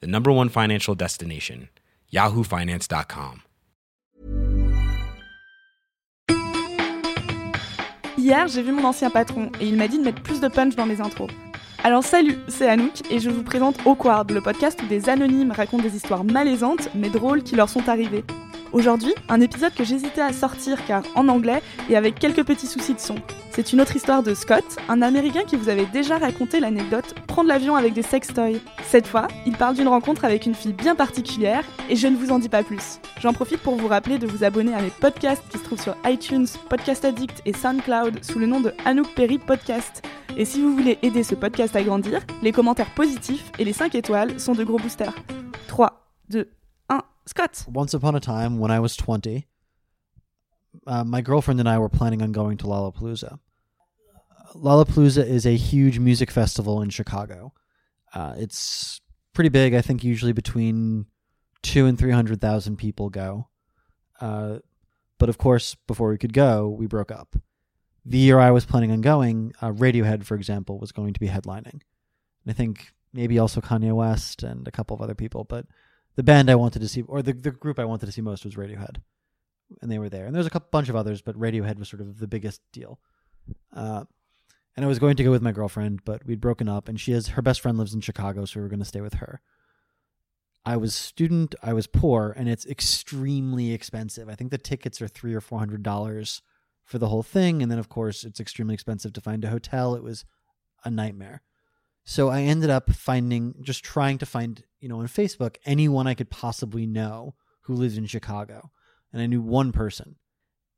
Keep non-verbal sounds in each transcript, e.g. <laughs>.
the number one financial destination, yahoofinance.com. Hier, j'ai vu mon ancien patron et il m'a dit de mettre plus de punch dans mes intros. Alors salut, c'est Anouk et je vous présente Awkward, le podcast où des anonymes racontent des histoires malaisantes mais drôles qui leur sont arrivées. Aujourd'hui, un épisode que j'hésitais à sortir car en anglais et avec quelques petits soucis de son. C'est une autre histoire de Scott, un Américain qui vous avait déjà raconté l'anecdote prendre l'avion avec des sextoys. Cette fois, il parle d'une rencontre avec une fille bien particulière et je ne vous en dis pas plus. J'en profite pour vous rappeler de vous abonner à mes podcasts qui se trouvent sur iTunes, Podcast Addict et SoundCloud sous le nom de Anouk Perry Podcast. Et si vous voulez aider ce podcast à grandir, les commentaires positifs et les 5 étoiles sont de gros boosters. 3, 2, 1, Scott Once upon a time, when I was 20, uh, my girlfriend and I were planning on going to Lollapalooza. Lollapalooza is a huge music festival in Chicago. Uh, it's pretty big. I think usually between two and three hundred thousand people go. Uh, but of course, before we could go, we broke up. The year I was planning on going, uh, Radiohead, for example, was going to be headlining. And I think maybe also Kanye West and a couple of other people. But the band I wanted to see, or the, the group I wanted to see most, was Radiohead. And they were there. And there's a couple, bunch of others, but Radiohead was sort of the biggest deal. Uh, and I was going to go with my girlfriend, but we'd broken up, and she has her best friend lives in Chicago, so we were going to stay with her. I was student, I was poor, and it's extremely expensive. I think the tickets are three or four hundred dollars for the whole thing, and then of course it's extremely expensive to find a hotel. It was a nightmare. So I ended up finding, just trying to find, you know, on Facebook anyone I could possibly know who lives in Chicago, and I knew one person,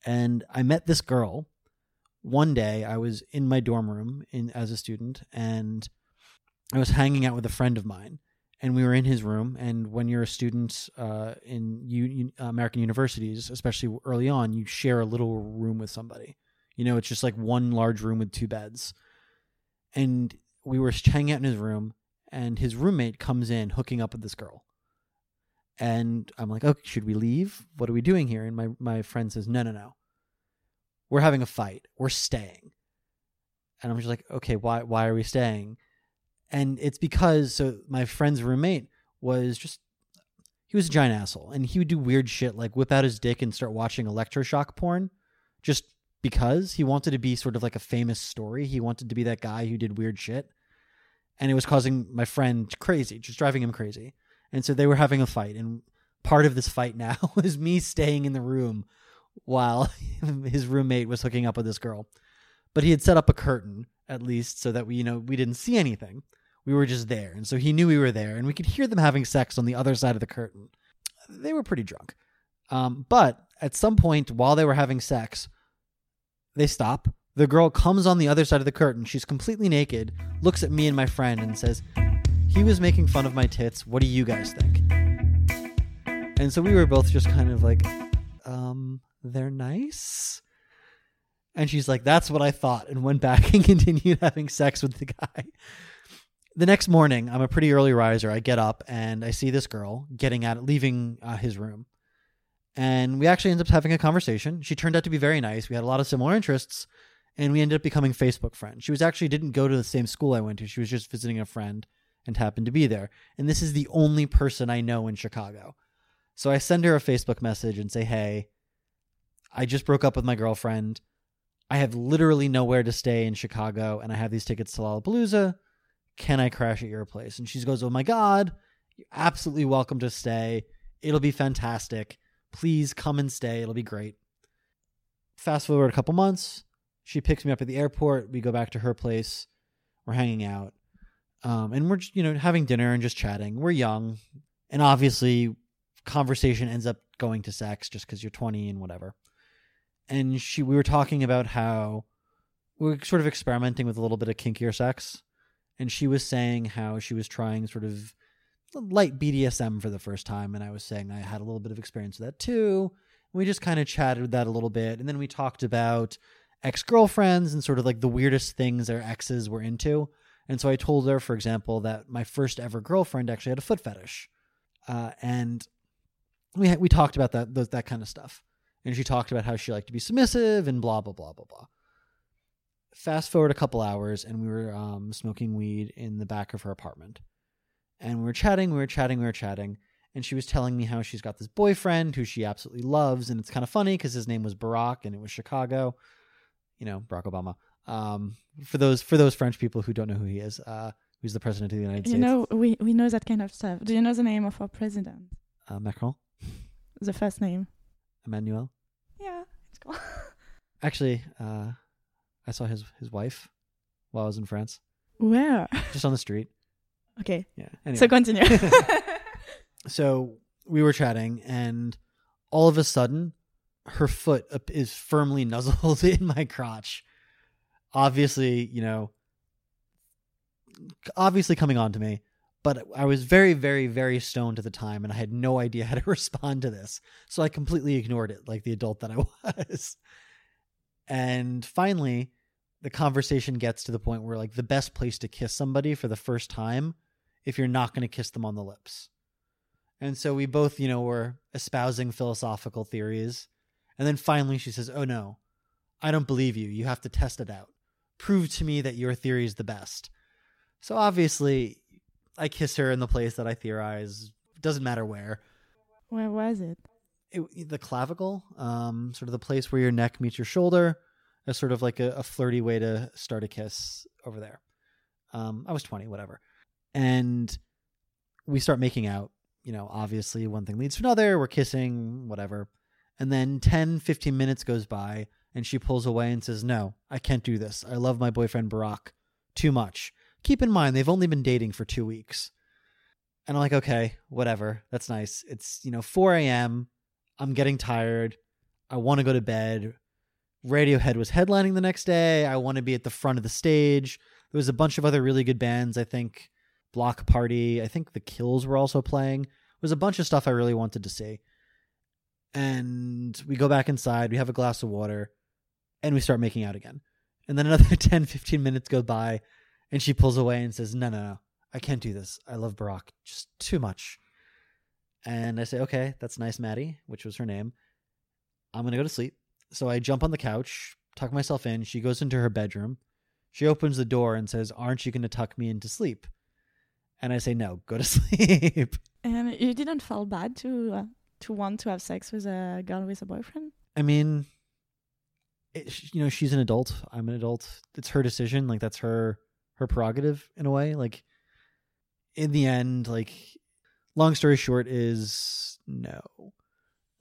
and I met this girl one day I was in my dorm room in as a student and I was hanging out with a friend of mine and we were in his room and when you're a student uh, in u- American universities especially early on you share a little room with somebody you know it's just like one large room with two beds and we were hanging out in his room and his roommate comes in hooking up with this girl and I'm like, oh, should we leave? What are we doing here? And my, my friend says, no, no, no we're having a fight. We're staying. And I'm just like, okay, why why are we staying? And it's because so my friend's roommate was just he was a giant asshole and he would do weird shit like whip out his dick and start watching electroshock porn just because he wanted to be sort of like a famous story. He wanted to be that guy who did weird shit. And it was causing my friend crazy, just driving him crazy. And so they were having a fight and part of this fight now <laughs> is me staying in the room while <laughs> his roommate was hooking up with this girl. But he had set up a curtain at least so that we, you know, we didn't see anything. We were just there. And so he knew we were there and we could hear them having sex on the other side of the curtain. They were pretty drunk. Um, but at some point while they were having sex, they stop. The girl comes on the other side of the curtain. She's completely naked, looks at me and my friend, and says, He was making fun of my tits. What do you guys think? And so we were both just kind of like, um, they're nice. And she's like, that's what I thought, and went back <laughs> and continued having sex with the guy. The next morning, I'm a pretty early riser. I get up and I see this girl getting out, leaving uh, his room. And we actually end up having a conversation. She turned out to be very nice. We had a lot of similar interests, and we ended up becoming Facebook friends. She was actually didn't go to the same school I went to. She was just visiting a friend and happened to be there. And this is the only person I know in Chicago. So I send her a Facebook message and say, "Hey, I just broke up with my girlfriend. I have literally nowhere to stay in Chicago, and I have these tickets to Lollapalooza. Can I crash at your place? And she goes, Oh my God, you're absolutely welcome to stay. It'll be fantastic. Please come and stay. It'll be great. Fast forward a couple months. She picks me up at the airport. We go back to her place. We're hanging out. Um, and we're, you know, having dinner and just chatting. We're young. And obviously, conversation ends up going to sex just because you're 20 and whatever and she we were talking about how we are sort of experimenting with a little bit of kinkier sex and she was saying how she was trying sort of light BDSM for the first time, and I was saying I had a little bit of experience with that too. We just kind of chatted with that a little bit, and then we talked about ex girlfriends and sort of like the weirdest things their exes were into. And so I told her, for example, that my first ever girlfriend actually had a foot fetish, uh, and we we talked about that that kind of stuff. And she talked about how she liked to be submissive and blah blah blah blah blah. Fast forward a couple hours, and we were um, smoking weed in the back of her apartment, and we were chatting, we were chatting, we were chatting, and she was telling me how she's got this boyfriend who she absolutely loves, and it's kind of funny because his name was Barack and it was Chicago, you know, Barack Obama. Um, for those for those French people who don't know who he is, uh, who's the president of the United You States? know, we, we know that kind of stuff. Do you know the name of our president? uh, Macron, The first name? Emmanuel. Yeah, it's cool. Actually, uh, I saw his his wife while I was in France, Where? just on the street. <laughs> Okay, Yeah. Anyway. so continue. <laughs> <laughs> so we were chatting and all of a sudden her foot is firmly nuzzled in my crotch obviously you know obviously coming on to me but i was very very very stoned at the time and i had no idea how to respond to this so i completely ignored it like the adult that i was and finally the conversation gets to the point where like the best place to kiss somebody for the first time if you're not going to kiss them on the lips and so we both, you know, were espousing philosophical theories. And then finally she says, Oh no, I don't believe you. You have to test it out. Prove to me that your theory is the best. So obviously, I kiss her in the place that I theorize. Doesn't matter where. Where was it? It, the clavicle, um, sort of the place where your neck meets your shoulder, is sort of like a, a flirty way to start a kiss over there. Um, I was 20, whatever. And we start making out you know, obviously one thing leads to another. We're kissing, whatever. And then 10, 15 minutes goes by and she pulls away and says, No, I can't do this. I love my boyfriend Barack too much. Keep in mind, they've only been dating for two weeks. And I'm like, Okay, whatever. That's nice. It's, you know, 4 a.m. I'm getting tired. I want to go to bed. Radiohead was headlining the next day. I want to be at the front of the stage. There was a bunch of other really good bands, I think. Bloc Party. I think the Kills were also playing. There was a bunch of stuff I really wanted to see. And we go back inside, we have a glass of water, and we start making out again. And then another <laughs> 10, 15 minutes go by, and she pulls away and says, No, no, no, I can't do this. I love Barack just too much. And I say, Okay, that's nice, Maddie, which was her name. I'm going to go to sleep. So I jump on the couch, tuck myself in. She goes into her bedroom. She opens the door and says, Aren't you going to tuck me into sleep? And I say, No, go to <laughs> sleep. And you didn't feel bad to uh, to want to have sex with a girl with a boyfriend? I mean, it, you know, she's an adult. I'm an adult. It's her decision. Like that's her her prerogative in a way. Like in the end, like long story short is no.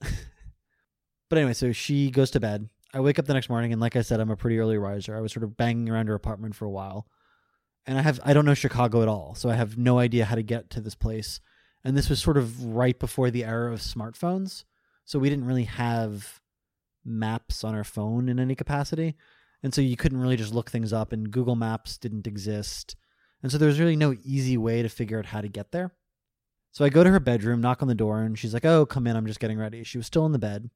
<laughs> but anyway, so she goes to bed. I wake up the next morning, and like I said, I'm a pretty early riser. I was sort of banging around her apartment for a while, and I have I don't know Chicago at all, so I have no idea how to get to this place. And this was sort of right before the era of smartphones, so we didn't really have maps on our phone in any capacity, and so you couldn't really just look things up. And Google Maps didn't exist, and so there was really no easy way to figure out how to get there. So I go to her bedroom, knock on the door, and she's like, "Oh, come in. I'm just getting ready." She was still in the bed,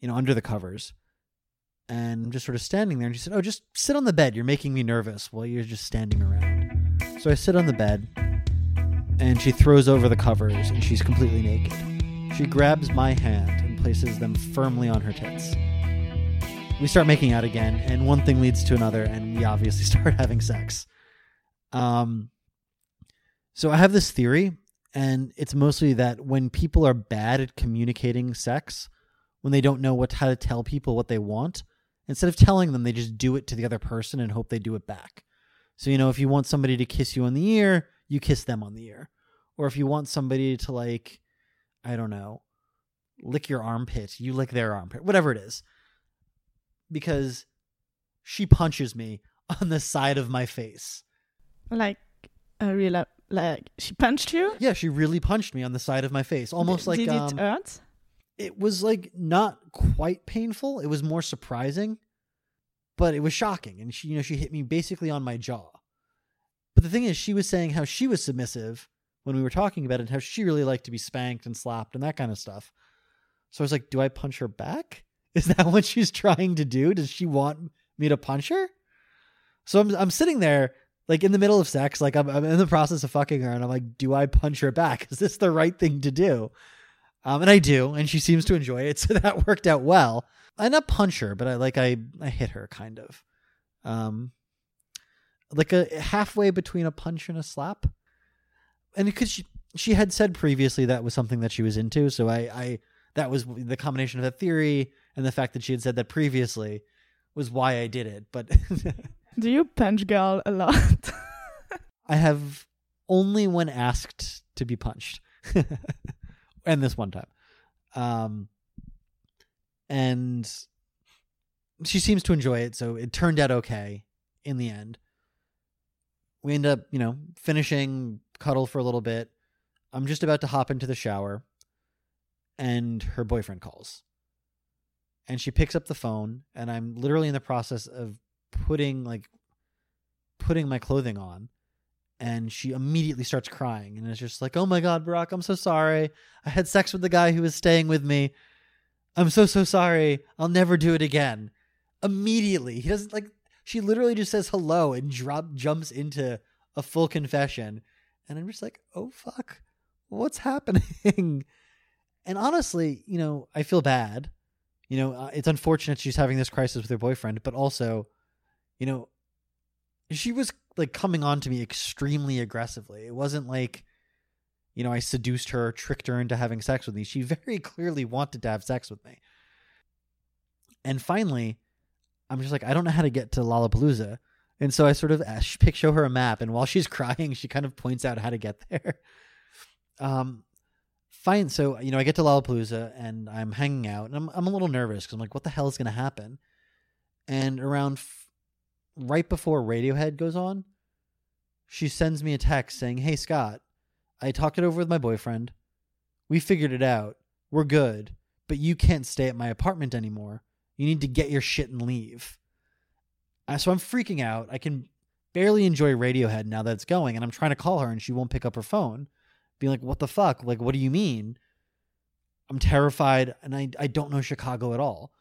you know, under the covers and I'm just sort of standing there. And she said, Oh, just sit on the bed. You're making me nervous while you're just standing around. So I sit on the bed, and she throws over the covers, and she's completely naked. She grabs my hand and places them firmly on her tits. We start making out again, and one thing leads to another, and we obviously <laughs> start having sex. Um, so I have this theory, and it's mostly that when people are bad at communicating sex, when they don't know what how to tell people what they want, instead of telling them, they just do it to the other person and hope they do it back. So, you know, if you want somebody to kiss you on the ear, you kiss them on the ear. Or if you want somebody to, like, I don't know, lick your armpit, you lick their armpit, whatever it is. Because she punches me <laughs> on the side of my face. Like a real like she punched you? Yeah, she really punched me on the side of my face. Almost like did um, it hurt? it was like not quite painful. It was more surprising, but it was shocking. And she, you know, she hit me basically on my jaw. But the thing is, she was saying how she was submissive when we were talking about it, and how she really liked to be spanked and slapped and that kind of stuff. So I was like, do I punch her back? <laughs> Is that what she's trying to do? Does she want me to punch her? So I'm I'm sitting there like in the middle of sex, like I'm, I'm in the process of fucking her, and I'm like, do I punch her back? <laughs> Is this the right thing to do? Um, and I do, and she seems to enjoy it, <laughs> so that worked out well. I not punch her, but I like I I hit her kind of, um, like a halfway between a punch and a slap, and because she she had said previously that was something that she was into, so I I that was the combination of that theory and the fact that she had said that previously was why I did it. But <laughs> do you punch girl a lot? <laughs> I have only when asked to be punched, <laughs> and this one time. Um, and she seems to enjoy it, so it turned out okay in the end. We end up, you know, finishing cuddle for a little bit. I'm just about to hop into the shower, and her boyfriend calls. And she picks up the phone, and I'm literally in the process of putting like putting my clothing on and she immediately starts crying and it's just like oh my god Barack I'm so sorry. I had sex with the guy who was staying with me. I'm so so sorry. I'll never do it again. Immediately he doesn't like she literally just says hello and drop jumps into a full confession and I'm just like oh fuck. What's happening? <laughs> And honestly you know I feel bad. You know uh, it's unfortunate she's having this crisis with her boyfriend but also you know she was like coming on to me extremely aggressively. It wasn't like, you know, I seduced her, tricked her into having sex with me. She <laughs> very clearly wanted to have sex with me. And finally, I'm just like, I don't know how to get to Lollapalooza. And so I sort of pick, show her a map. And while she's <laughs> crying, she kind of points out how to get there. <laughs> Um, fine. So, you know, I get to Lollapalooza and I'm hanging out and I'm, I'm a little nervous because I'm like, what the hell is going to happen? And around right before Radiohead goes on, she sends me a text saying, Hey, Scott, I talked it over with my boyfriend. We figured it out. We're good, but you can't stay at my apartment anymore. You need to get your shit and leave. Uh, so I'm freaking out. I can barely enjoy Radiohead now that it's going, and I'm trying to call her and she won't pick up her phone. Being like, What the fuck? Like, what do you mean? I'm terrified and I, I don't know Chicago at all.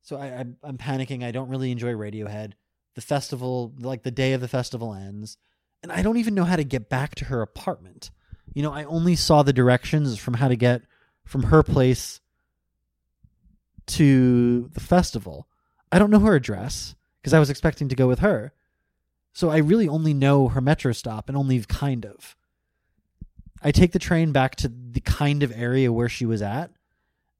So I, I, I'm panicking. I don't really enjoy Radiohead the festival like the day of the festival ends and i don't even know how to get back to her apartment. You know i only saw the directions from how to get from her place to the festival. I don't know her address because i was expecting to go with her. So i really only know her metro stop and only kind of. I take the train back to the kind of area where she was at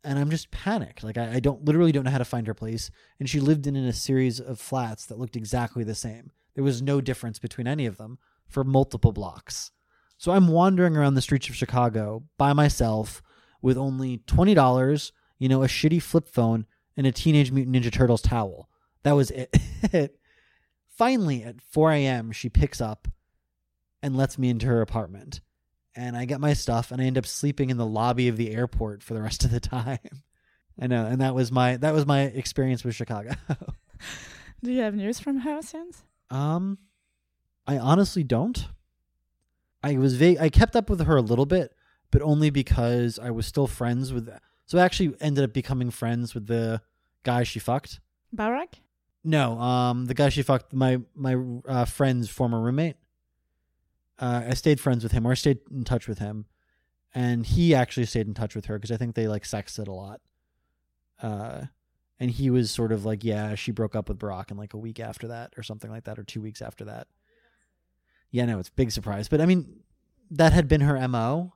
and I'm just panicked. Like I, I, don't literally don't know how to find her place. And she lived in, in a series of flats that looked exactly the same. There was no difference between any of them for multiple blocks. So I'm wandering around the streets of Chicago by myself with only twenty dollars, you know, a shitty flip phone, and a Teenage Mutant Ninja Turtles towel. That was it. <laughs> Finally, at 4 a.m., she picks up and lets me into her apartment and I get my stuff and I end up sleeping in the lobby of the airport for the rest of the time. <laughs> I know, and that was my that was my experience with Chicago. Do you have news from her since? Um, I honestly don't. I was vague. I kept up with her a little bit, but only because I was still friends with. So I actually ended up becoming friends with the guy she fucked. Barack. No, um, the guy she fucked, my my uh, friend's former roommate uh, I stayed friends with him or I stayed in touch with him, and he actually stayed in touch with her because I think they like sexted a lot. Uh, and he was sort of like, yeah, she broke up with Brock and like a week after that, or something like that, or two weeks after that. Yeah, no, it's big surprise, but I mean, that had been her mo,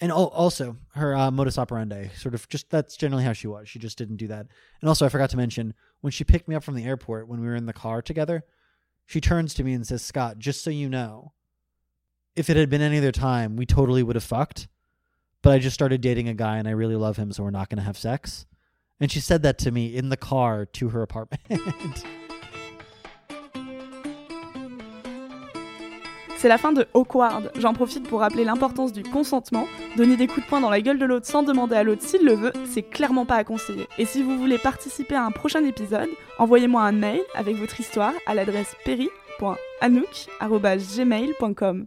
and also her uh, modus operandi. Sort of just that's generally how she was. She just didn't do that. And also, I forgot to mention when she picked me up from the airport when we were in the car together, she turns to me and says, "Scott, just so you know." If it had been any other time, we totally would have fucked. But I just started dating a guy and I really love him, so we're not going to have sex. And she said that to me in the car to her apartment. <laughs> C'est la fin de Awkward. J'en profite pour rappeler l'importance du consentement. Donner des coups de poing dans la gueule de l'autre sans demander à l'autre s'il le veut, c'est clairement pas à conseiller. Et si vous voulez participer à un prochain épisode, envoyez-moi un mail avec votre histoire à l'adresse perry.anouk.gmail.com.